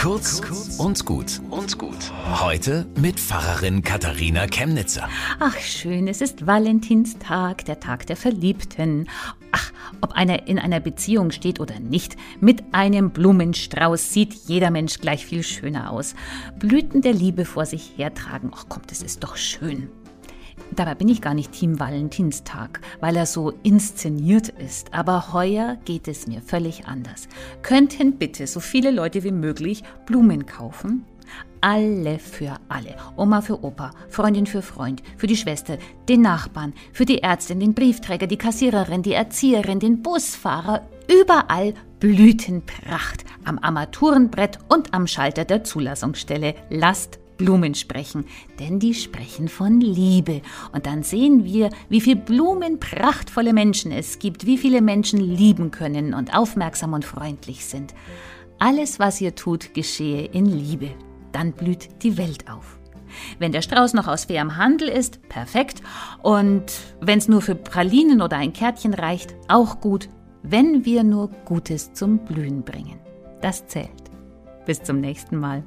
Kurz und gut und gut. Heute mit Pfarrerin Katharina Chemnitzer. Ach schön, es ist Valentinstag, der Tag der Verliebten. Ach, ob einer in einer Beziehung steht oder nicht, mit einem Blumenstrauß sieht jeder Mensch gleich viel schöner aus. Blüten der Liebe vor sich hertragen, ach kommt, es ist doch schön. Dabei bin ich gar nicht Team Valentinstag, weil er so inszeniert ist. Aber heuer geht es mir völlig anders. Könnten bitte so viele Leute wie möglich Blumen kaufen? Alle für alle. Oma für Opa, Freundin für Freund, für die Schwester, den Nachbarn, für die Ärztin, den Briefträger, die Kassiererin, die Erzieherin, den Busfahrer. Überall Blütenpracht. Am Armaturenbrett und am Schalter der Zulassungsstelle. Lasst Blumen sprechen, denn die sprechen von Liebe. Und dann sehen wir, wie viel blumenprachtvolle Menschen es gibt, wie viele Menschen lieben können und aufmerksam und freundlich sind. Alles, was ihr tut, geschehe in Liebe. Dann blüht die Welt auf. Wenn der Strauß noch aus fairem Handel ist, perfekt. Und wenn es nur für Pralinen oder ein Kärtchen reicht, auch gut. Wenn wir nur Gutes zum Blühen bringen. Das zählt. Bis zum nächsten Mal.